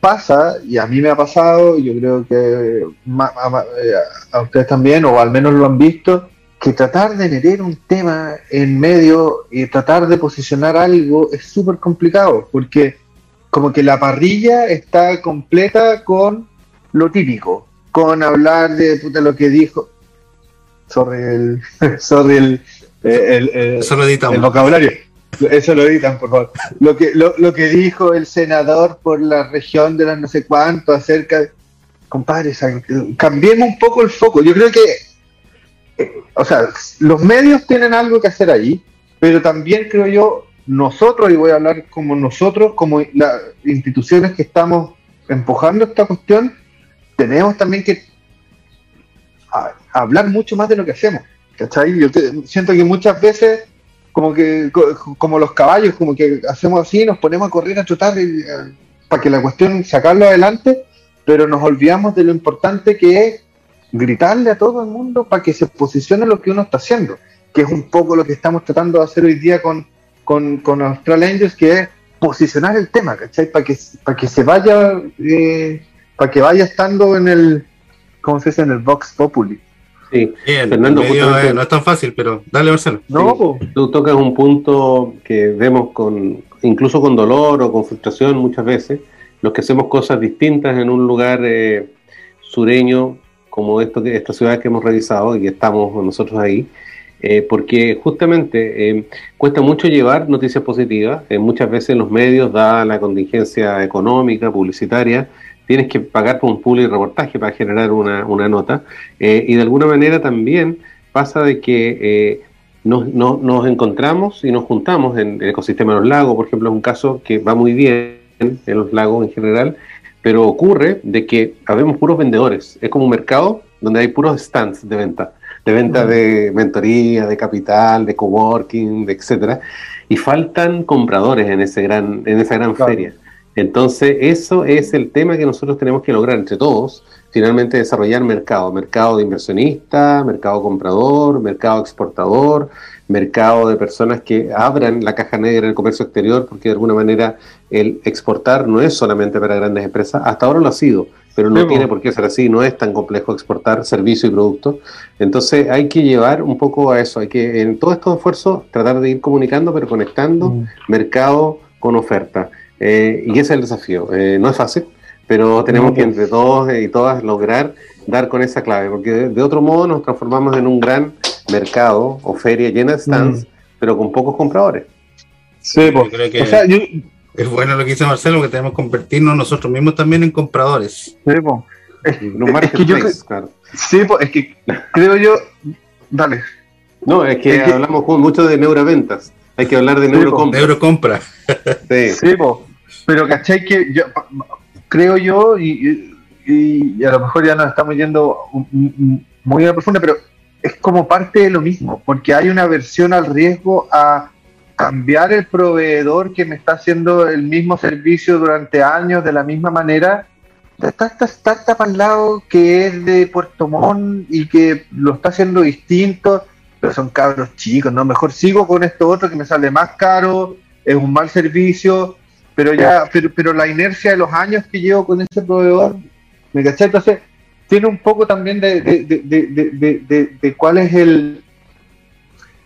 Pasa, y a mí me ha pasado, y yo creo que eh, a, ustedes también, o al menos lo han visto, que tratar de meter un tema en medio y tratar de posicionar algo es súper complicado, porque como que la parrilla está completa con lo típico, con hablar de lo que dijo, sorry el, sorry el, el, el, vocabulario. Eso lo editan, por favor. Lo que, lo, lo, que dijo el senador por la región de las no sé cuánto acerca de... Compadre, cambiemos un poco el foco. Yo creo que, eh, o sea, los medios tienen algo que hacer ahí, pero también creo yo, nosotros, y voy a hablar como nosotros, como las instituciones que estamos empujando esta cuestión, tenemos también que hablar mucho más de lo que hacemos. ¿Cachai? Yo siento que muchas veces, como que como los caballos, como que hacemos así, nos ponemos a correr, a trotar eh, para que la cuestión sacarlo adelante, pero nos olvidamos de lo importante que es gritarle a todo el mundo para que se posicione lo que uno está haciendo, que es un poco lo que estamos tratando de hacer hoy día con, con, con Angels, que es posicionar el tema, ¿cachai? Para que, para que se vaya, eh, para que vaya estando en el, ¿cómo se dice? En el Vox Populi. Sí, Fernando, no es tan fácil, pero dale, Marcelo. No, tú tocas un punto que vemos con, incluso con dolor o con frustración muchas veces, los que hacemos cosas distintas en un lugar eh, sureño como esto, esta ciudad que hemos revisado y que estamos nosotros ahí, eh, porque justamente eh, cuesta mucho llevar noticias positivas, muchas veces los medios, da la contingencia económica, publicitaria, tienes que pagar por un y reportaje para generar una, nota. Eh, y de alguna manera también pasa de que eh, nos, nos, encontramos y nos juntamos en el ecosistema de los lagos, por ejemplo, es un caso que va muy bien en los lagos en general, pero ocurre de que habemos puros vendedores. Es como un mercado donde hay puros stands de venta, de venta de mentoría, de capital, de coworking, de etcétera, y faltan compradores en ese gran, en esa gran feria. Entonces, eso es el tema que nosotros tenemos que lograr entre todos, finalmente desarrollar mercado, mercado de inversionista, mercado comprador, mercado exportador, mercado de personas que abran la caja negra en el comercio exterior, porque de alguna manera el exportar no es solamente para grandes empresas, hasta ahora lo ha sido, pero no tiene por qué ser así, no es tan complejo exportar servicios y productos. Entonces hay que llevar un poco a eso, hay que en todos estos esfuerzos tratar de ir comunicando, pero conectando mm. mercado con oferta. Eh, y ese es el desafío. Eh, no es fácil, pero tenemos que entre todos y todas lograr dar con esa clave, porque de, otro modo nos transformamos en un gran mercado o feria llena de stands, mm. pero con pocos compradores. Sí, porque que es bueno lo que dice Marcelo, que tenemos que convertirnos nosotros mismos también en compradores. Sí, Es, que yo, claro. Sí, es que creo yo. Dale. No, es que, hablamos mucho de neuroventas. Hay que hablar de neurocompra. Neurocompra. sí, sí pero ¿cachai? Que yo, creo yo, y, y, a lo mejor ya nos estamos yendo muy a la profunda, pero es como parte de lo mismo, porque hay una versión al riesgo a cambiar el proveedor que me está haciendo el mismo servicio durante años de la misma manera. Está esta startup al lado que es de Puerto Montt y que lo está haciendo distinto son cabros chicos, ¿no? Mejor sigo con esto otro que me sale más caro, es un mal servicio, pero ya, pero, pero la inercia de los años que llevo con ese proveedor, ¿me caché? Entonces, tiene un poco también de, de, cuál es el,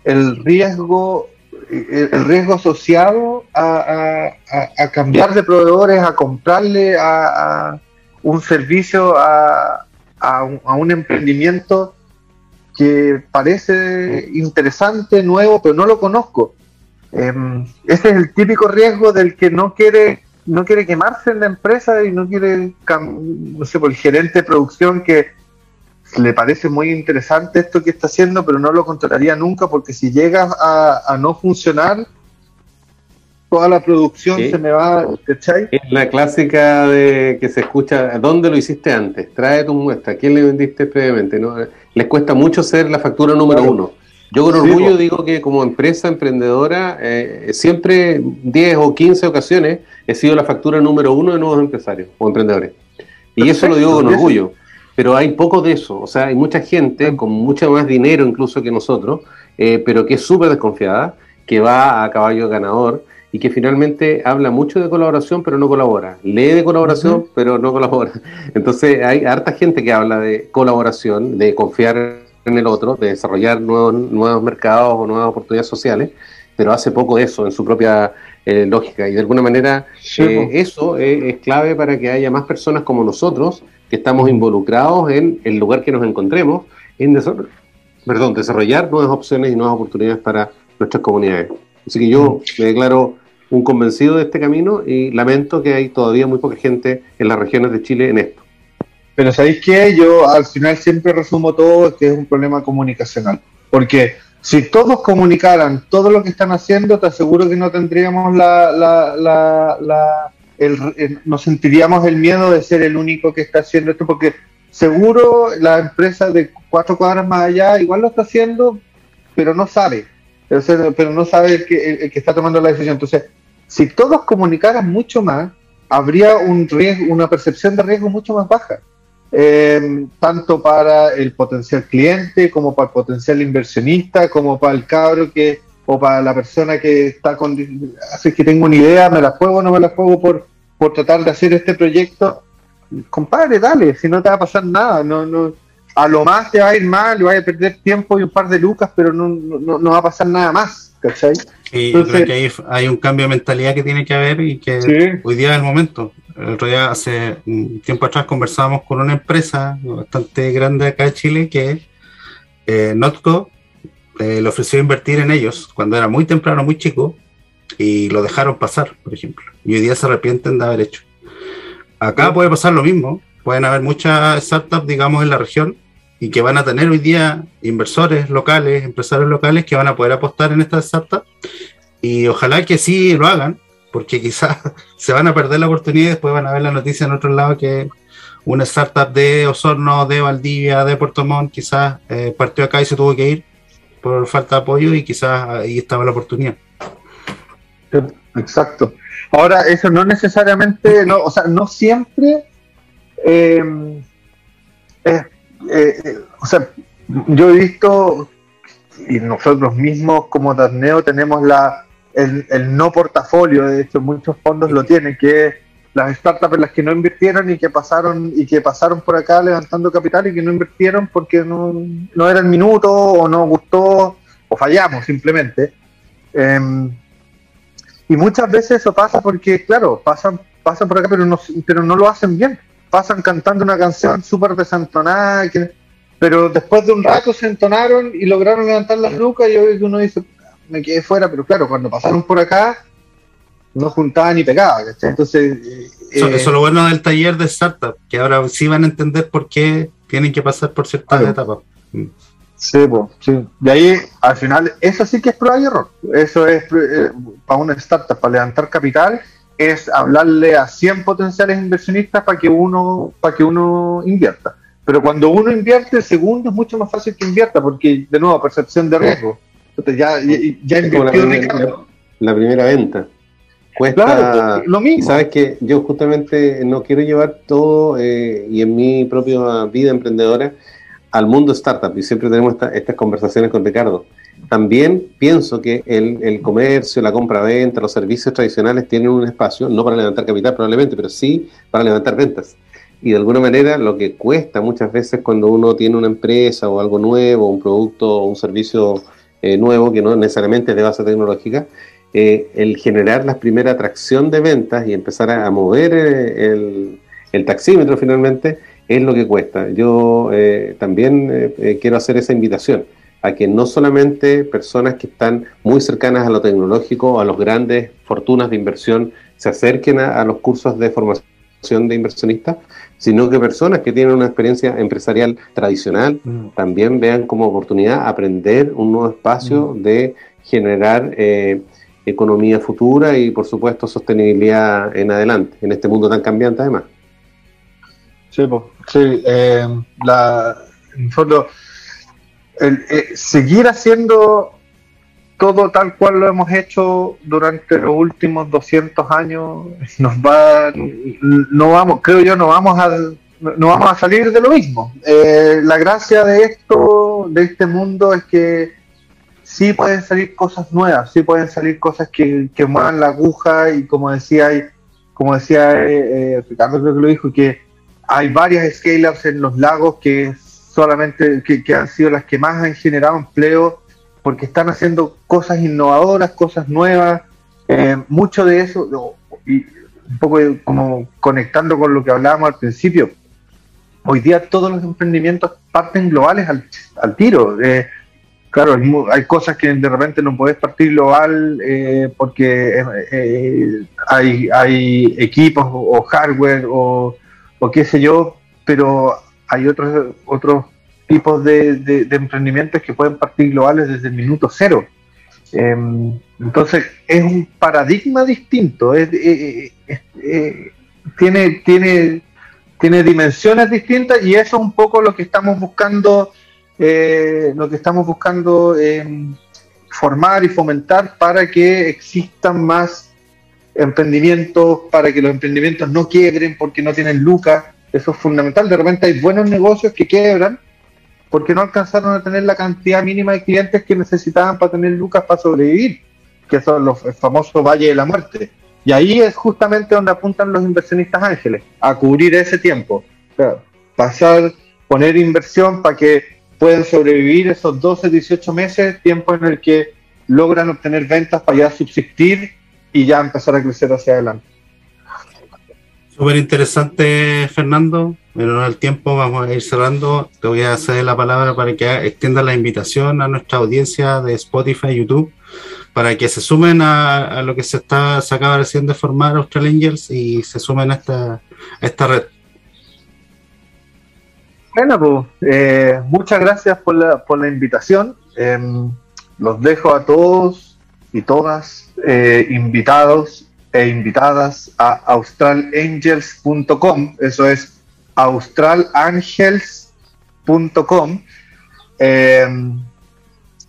el riesgo el riesgo asociado a, a, cambiar de proveedores, a comprarle a, un servicio, a, un, a un emprendimiento que parece interesante, nuevo, pero no lo conozco. Em, ese es el típico riesgo del que no quiere no quiere quemarse en la empresa y no quiere, no sé, por el gerente de producción que le parece muy interesante esto que está haciendo, pero no lo contrataría nunca porque si llega a, no funcionar, toda la producción se me va, ¿cachai? Es la clásica de que se escucha, ¿dónde lo hiciste antes? Trae tu muestra, quién le vendiste previamente? ¿no? Les cuesta mucho ser la factura número uno. Yo con orgullo digo que como empresa emprendedora, eh, siempre 10 o 15 ocasiones he sido la factura número uno de nuevos empresarios o emprendedores. Y eso lo digo con orgullo. Pero hay poco de eso. O sea, hay mucha gente con mucho más dinero incluso que nosotros, eh, pero que es súper desconfiada, que va a caballo ganador y que finalmente habla mucho de colaboración, pero no colabora. Lee de colaboración, pero no colabora. Entonces hay harta gente que habla de colaboración, de confiar en el otro, de desarrollar nuevos, nuevos mercados o nuevas oportunidades sociales, pero hace poco eso en su propia eh, lógica. Y de alguna manera eh, eso es, clave para que haya más personas como nosotros que estamos involucrados en el lugar que nos encontremos, en perdón, desarrollar nuevas opciones y nuevas oportunidades para nuestras comunidades. Así que yo me declaro un convencido de este camino y lamento que hay todavía muy poca gente en las regiones de Chile en esto. Pero ¿sabéis qué? Yo al final siempre resumo todo que es un problema comunicacional. Porque si todos comunicaran todo lo que están haciendo, te aseguro que no tendríamos la, la, la, el, no sentiríamos el miedo de ser el único que está haciendo esto, porque seguro la empresa de cuatro cuadras más allá igual lo está haciendo, pero no sabe, pero, no sabe el que, el que está tomando la decisión. Entonces, si todos comunicaran mucho más, habría un riesgo, una percepción de riesgo mucho más baja. Eh, tanto para el potencial cliente como para el potencial inversionista, como para el cabro que o para la persona que está con hace que tengo una idea, me la juego o no me la juego por, por tratar de hacer este proyecto, compadre, dale, si no te va a pasar nada, no, no, a lo más te va a ir mal, le vas a perder tiempo y un par de lucas, pero no, no, no va a pasar nada más, ¿cachai? creo que hay, un cambio de mentalidad que tiene que haber y que hoy día es el momento. El otro día, hace un tiempo atrás, conversábamos con una empresa bastante grande acá en Chile que eh, Notco eh, le ofreció invertir en ellos cuando era muy temprano, muy chico, y lo dejaron pasar, por ejemplo. Y hoy día se arrepienten de haber hecho. Acá puede pasar lo mismo. Pueden haber muchas startups, digamos, en la región y que van a tener hoy día inversores locales, empresarios locales que van a poder apostar en estas startups. Y ojalá que sí lo hagan, porque quizás se van a perder la oportunidad y después van a ver la noticia en otro lado que una startup de Osorno, de Valdivia, de Puerto Montt, quizás eh, partió acá y se tuvo que ir por falta de apoyo y quizás ahí estaba la oportunidad. Exacto. Ahora, eso no necesariamente, no, o sea, no siempre, eh, eh, o sea, yo he visto, y nosotros mismos como Darneo tenemos la, el, no portafolio, de hecho muchos fondos lo tienen, que las startups en las que no invirtieron y que pasaron y que pasaron por acá levantando capital y que no invirtieron porque no, no era el minuto o no gustó o fallamos simplemente. Em, y muchas veces eso pasa porque, claro, pasan, pasan por acá pero no, pero no lo hacen bien. Pasan cantando una canción súper desentonada, pero después de un rato se entonaron y lograron levantar las lucas y uno dice, me quedé fuera, pero claro, cuando pasaron por acá, no juntaba ni pegaba, Entonces... eso, es lo bueno del taller de startup, que ahora sí van a entender por qué tienen que pasar por ciertas etapas. Mm. Sí, pues, sí. De ahí, al final, eso sí que es prueba y error. Eso es eh, para una startup, para levantar capital, es hablarle a 100 potenciales inversionistas para que uno para que uno invierta. Pero cuando uno invierte, el segundo es mucho más fácil que invierta, porque, de nuevo, percepción de riesgo ya, ya, la, primera, venta. Cuesta. lo mismo. Sabes que yo justamente no quiero llevar todo eh, y en mi propia vida emprendedora al mundo startup y siempre tenemos estas conversaciones con Ricardo. También pienso que el, comercio, la compra-venta, los servicios tradicionales tienen un espacio, no para levantar capital probablemente, pero sí para levantar ventas. Y de alguna manera lo que cuesta muchas veces cuando uno tiene una empresa o algo nuevo, un producto o un servicio eh, nuevo, que no necesariamente es de base tecnológica, eh, el generar la primera atracción de ventas y empezar a, mover eh, el, el, taxímetro finalmente es lo que cuesta. Yo también quiero hacer esa invitación. A que no solamente personas que están muy cercanas a lo tecnológico, a los grandes fortunas de inversión, se acerquen a, los cursos de formación de inversionistas, sino que personas que tienen una experiencia empresarial tradicional mm. también vean como oportunidad aprender un nuevo espacio mm. de generar eh, economía futura y, por supuesto, sostenibilidad en adelante, en este mundo tan cambiante además. Sí, pues, sí eh, la, en fondo, el, eh, seguir haciendo todo tal cual lo hemos hecho durante los últimos 200 años nos va no vamos creo yo no vamos a no vamos a salir de lo mismo. Eh, la gracia de esto de este mundo es que sí pueden salir cosas nuevas sí pueden salir cosas que, que muevan la aguja y como decía como decía eh, Ricardo creo que lo dijo que hay varias scale-ups en los lagos que solamente que, han sido las que más han generado empleo porque están haciendo cosas innovadoras, cosas nuevas, eh, mucho de eso, y un poco como conectando con lo que hablábamos al principio, hoy día todos los emprendimientos parten globales al, tiro. Eh, claro, hay, cosas que de repente no puedes partir global eh, porque hay, hay equipos o hardware o, o qué sé yo, pero hay otros, otros tipos de, emprendimientos que pueden partir globales desde el minuto cero. Em, entonces, es un paradigma distinto, tiene, tiene, tiene dimensiones distintas y eso es un poco lo que estamos buscando, eh, lo que estamos buscando em, formar y fomentar para que existan más emprendimientos, para que los emprendimientos no quiebren porque no tienen lucas, eso es fundamental. De repente hay buenos negocios que quiebran porque no alcanzaron a tener la cantidad mínima de clientes que necesitaban para tener lucas para sobrevivir, que son los famosos Valle de la Muerte. Y ahí es justamente donde apuntan los inversionistas ángeles, a cubrir ese tiempo. pasar, poner inversión para que puedan sobrevivir esos 12, 18 meses, tiempo en el que logran obtener ventas para ya subsistir y ya empezar a crecer hacia adelante. Súper interesante, Fernando. En el tiempo vamos a ir cerrando. Te voy a ceder la palabra para que extienda la invitación a nuestra audiencia de Spotify, YouTube, para que se sumen a, lo que se está se acaba recién de formar Austral Angels y se sumen a esta, esta red. Bueno, pues eh, muchas gracias por la, por la invitación. Em, los dejo a todos y todas eh, invitados e invitadas a australangels.com, eso es australangels.com. Em,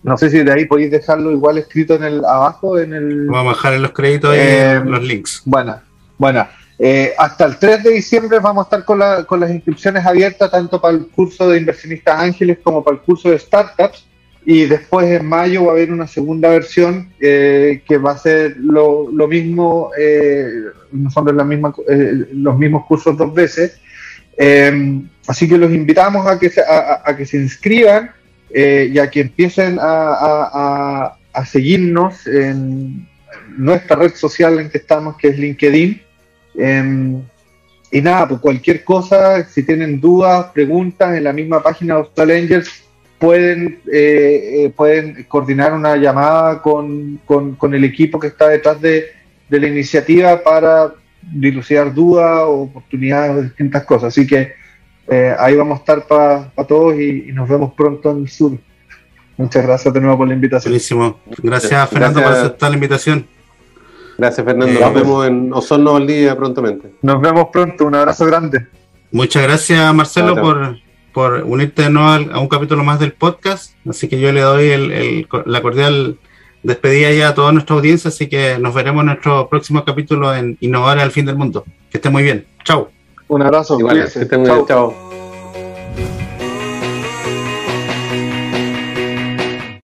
no sé si de ahí podéis dejarlo igual escrito en el abajo, en el. Vamos a dejar en los créditos y em, los links. Bueno, bueno. Eh, hasta el 3 de diciembre vamos a estar con, con las inscripciones abiertas tanto para el curso de inversionistas ángeles como para el curso de startups. Y después en mayo va a haber una segunda versión eh, que va a ser lo, mismo, eh, no son la misma, eh, los mismos cursos dos veces. así que los invitamos a que se, a, que se inscriban y a que empiecen a, a, seguirnos en nuestra red social en que estamos, que es LinkedIn. y nada, pues cualquier cosa, si tienen dudas, preguntas, en la misma página de Austral Angels pueden, eh, eh, pueden coordinar una llamada con, con, el equipo que está detrás de, la iniciativa para dilucidar dudas o oportunidades o distintas cosas. Así que eh, ahí vamos a estar para todos y, nos vemos pronto en el sur. Muchas gracias de nuevo por la invitación. Buenísimo. Gracias, Fernando, por aceptar la invitación. Gracias, Fernando. Nos vemos en Osorno día prontamente. Nos vemos pronto. Un abrazo grande. Muchas gracias, Marcelo, por por unirte de nuevo a un capítulo más del podcast. Así que yo le doy la cordial despedida ya a toda nuestra audiencia. Así que nos veremos en nuestro próximo capítulo en Innovar al fin del mundo. Que esté muy bien. Chao. Un abrazo. Igual, que estén muy bien. Chao.